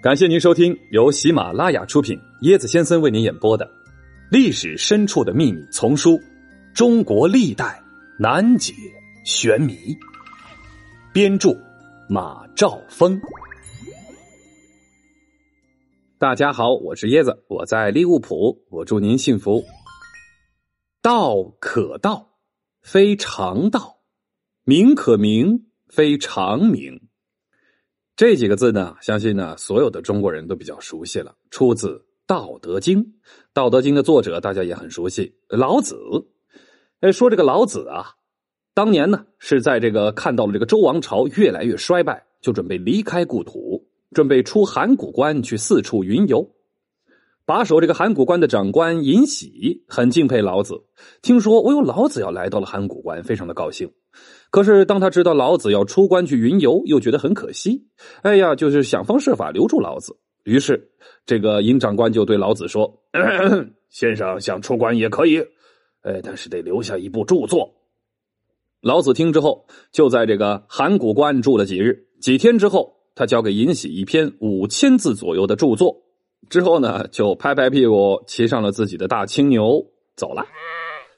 感谢您收听由喜马拉雅出品、椰子先生为您演播的《历史深处的秘密》丛书《中国历代难解玄谜》，编著马兆峰。大家好，我是椰子，我在利物浦，我祝您幸福。道可道，非常道；名可名，非常名。这几个字呢，相信呢所有的中国人都比较熟悉了，出自《道德经》。《道德经》的作者大家也很熟悉，老子。哎，说这个老子啊，当年呢是在这个看到了这个周王朝越来越衰败，就准备离开故土，准备出函谷关去四处云游。把守这个函谷关的长官尹喜很敬佩老子，听说我有，老子要来到了函谷关，非常的高兴。可是当他知道老子要出关去云游，又觉得很可惜。哎呀，就是想方设法留住老子。于是这个尹长官就对老子说：“ 先生想出关也可以，哎，但是得留下一部著作。”老子听之后，就在这个函谷关住了几日。几天之后，他交给尹喜一篇五千字左右的著作。之后呢，就拍拍屁股，骑上了自己的大青牛走了。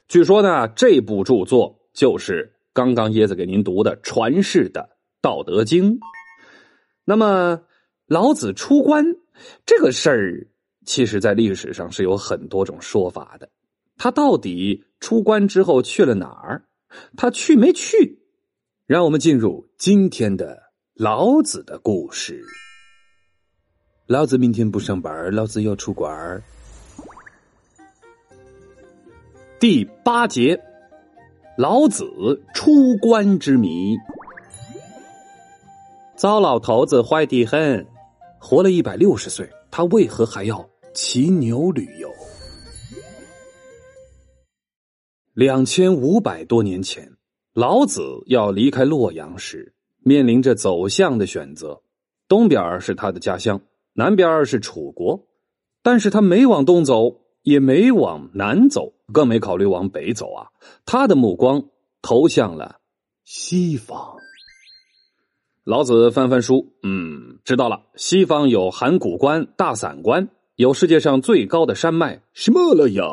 据说呢，这部著作就是刚刚椰子给您读的传世的《道德经》。那么，老子出关这个事儿，其实在历史上是有很多种说法的。他到底出关之后去了哪儿？他去没去？让我们进入今天的老子的故事。老子明天不上班，老子要出关。第八节，老子出关之谜。糟老头子坏的很，活了一百六十岁，他为何还要骑牛旅游？两千五百多年前，老子要离开洛阳时，面临着走向的选择。东边是他的家乡。南边是楚国，但是他没往东走，也没往南走，更没考虑往北走啊！他的目光投向了西方。老子翻翻书，嗯，知道了，西方有函谷关、大散关，有世界上最高的山脉什么了呀。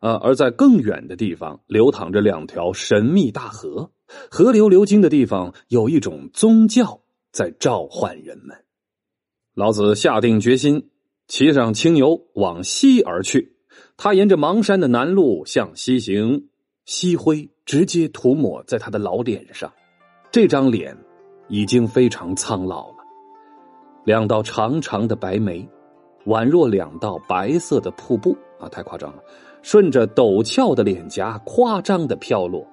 啊，而在更远的地方，流淌着两条神秘大河，河流流经的地方，有一种宗教在召唤人们。老子下定决心，骑上青牛往西而去。他沿着邙山的南路向西行，西灰直接涂抹在他的老脸上。这张脸已经非常苍老了，两道长长的白眉，宛若两道白色的瀑布啊！太夸张了，顺着陡峭的脸颊夸张的飘落，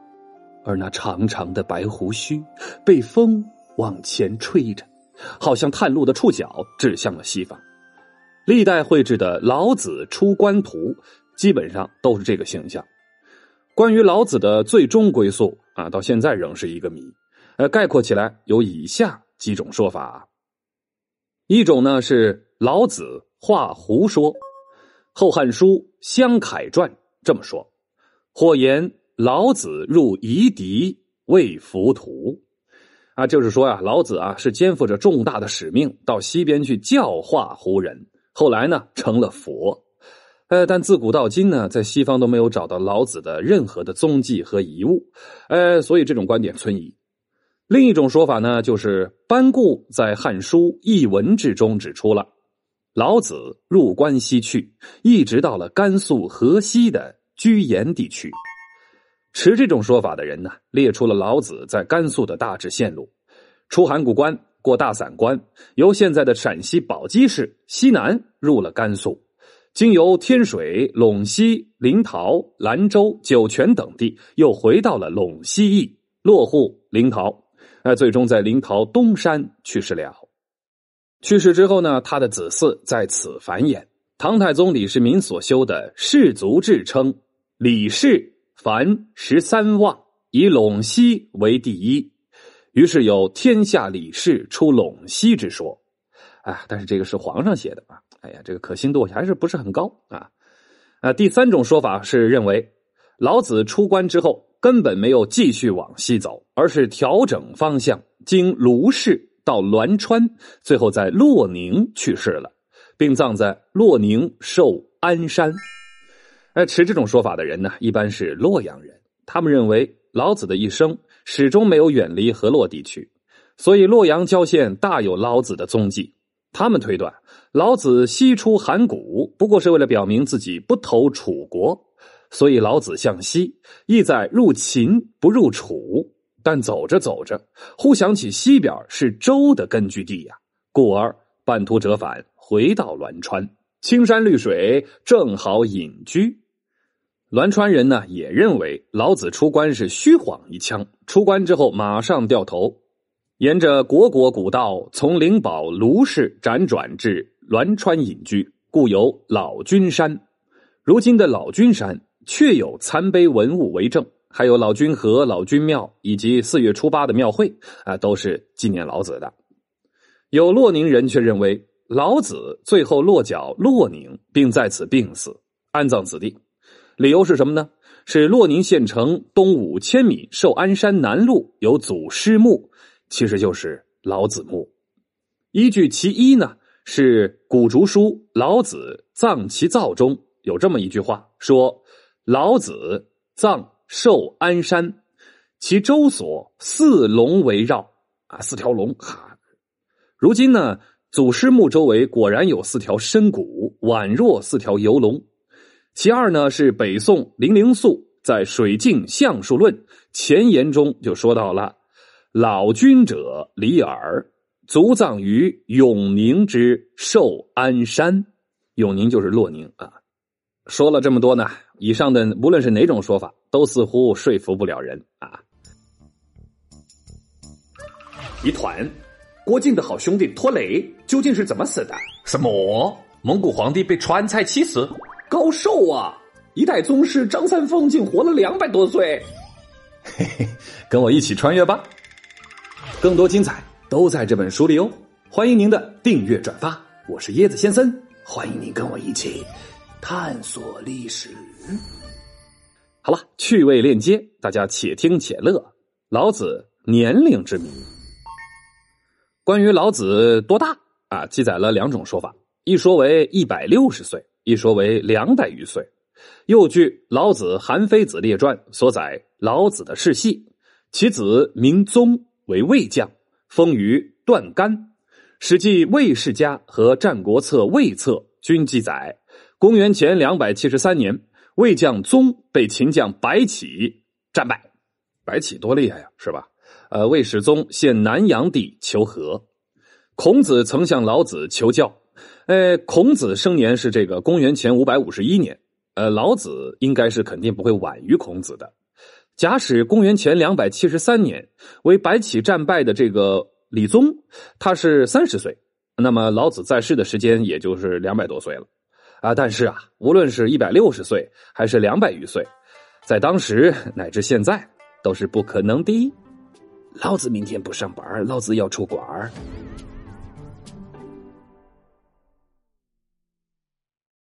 而那长长的白胡须被风往前吹着。好像探路的触角指向了西方，历代绘制的老子出关图基本上都是这个形象。关于老子的最终归宿啊，到现在仍是一个谜。呃，概括起来有以下几种说法：一种呢是老子画胡说，《后汉书·湘凯传》这么说，或言老子入夷狄为浮屠。啊，就是说呀，老子啊是肩负着重大的使命，到西边去教化胡人。后来呢，成了佛。呃，但自古到今呢，在西方都没有找到老子的任何的踪迹和遗物。呃，所以这种观点存疑。另一种说法呢，就是班固在《汉书·艺文志》中指出了，老子入关西去，一直到了甘肃河西的居延地区。持这种说法的人呢，列出了老子在甘肃的大致线路：出函谷关，过大散关，由现在的陕西宝鸡市西南入了甘肃，经由天水、陇西、临洮、兰州、酒泉等地，又回到了陇西邑，落户临洮，那，最终在临洮东山去世了。去世之后呢，他的子嗣在此繁衍。唐太宗李世民所修的氏族制称李氏。凡十三望，以陇西为第一，于是有天下李氏出陇西之说。哎，但是这个是皇上写的啊，哎呀，这个可信度还是不是很高啊。啊，第三种说法是认为，老子出关之后根本没有继续往西走，而是调整方向，经卢氏到栾川，最后在洛宁去世了，并葬在洛宁寿安山。哎，持这种说法的人呢，一般是洛阳人。他们认为老子的一生始终没有远离河洛地区，所以洛阳郊县大有老子的踪迹。他们推断，老子西出函谷，不过是为了表明自己不投楚国，所以老子向西，意在入秦不入楚。但走着走着，忽想起西边是周的根据地呀，故而半途折返，回到栾川，青山绿水，正好隐居。栾川人呢，也认为老子出关是虚晃一枪，出关之后马上掉头，沿着国国古道，从灵宝卢氏辗转至栾川隐居，故有老君山。如今的老君山确有残碑文物为证，还有老君河、老君庙以及四月初八的庙会啊，都是纪念老子的。有洛宁人却认为老子最后落脚洛宁，并在此病死，安葬此地。理由是什么呢？是洛宁县城东五千米寿安山南麓有祖师墓，其实就是老子墓。依据其一呢，是古竹书《老子葬其灶》中有这么一句话，说：“老子葬寿安山，其周所四龙围绕啊，四条龙哈。如今呢，祖师墓周围果然有四条深谷，宛若四条游龙。”其二呢，是北宋林灵素在《水镜相术论》前言中就说到了：“老君者李耳，卒葬于永宁之寿安山。永宁就是洛宁啊。”说了这么多呢，以上的无论是哪种说法，都似乎说服不了人啊。一团，郭靖的好兄弟拖雷究竟是怎么死的？什么？蒙古皇帝被川菜气死？高寿啊！一代宗师张三丰竟活了两百多岁。嘿嘿，跟我一起穿越吧！更多精彩都在这本书里哦。欢迎您的订阅转发，我是椰子先生，欢迎您跟我一起探索历史。好了，趣味链接，大家且听且乐。老子年龄之谜。关于老子多大啊？记载了两种说法，一说为一百六十岁。一说为两百余岁，又据《老子韩非子列传》所载，老子的世系，其子名宗，为魏将，封于段干。《史记魏世家》和《战国策魏策》均记载，公元前两百七十三年，魏将宗被秦将白起战败。白起多厉害呀，是吧？呃，魏始宗献南阳地求和，孔子曾向老子求教。呃，孔子生年是这个公元前五百五十一年，呃，老子应该是肯定不会晚于孔子的。假使公元前两百七十三年为白起战败的这个李宗，他是三十岁，那么老子在世的时间也就是两百多岁了啊。但是啊，无论是一百六十岁还是两百余岁，在当时乃至现在都是不可能的。老子明天不上班，老子要出关儿。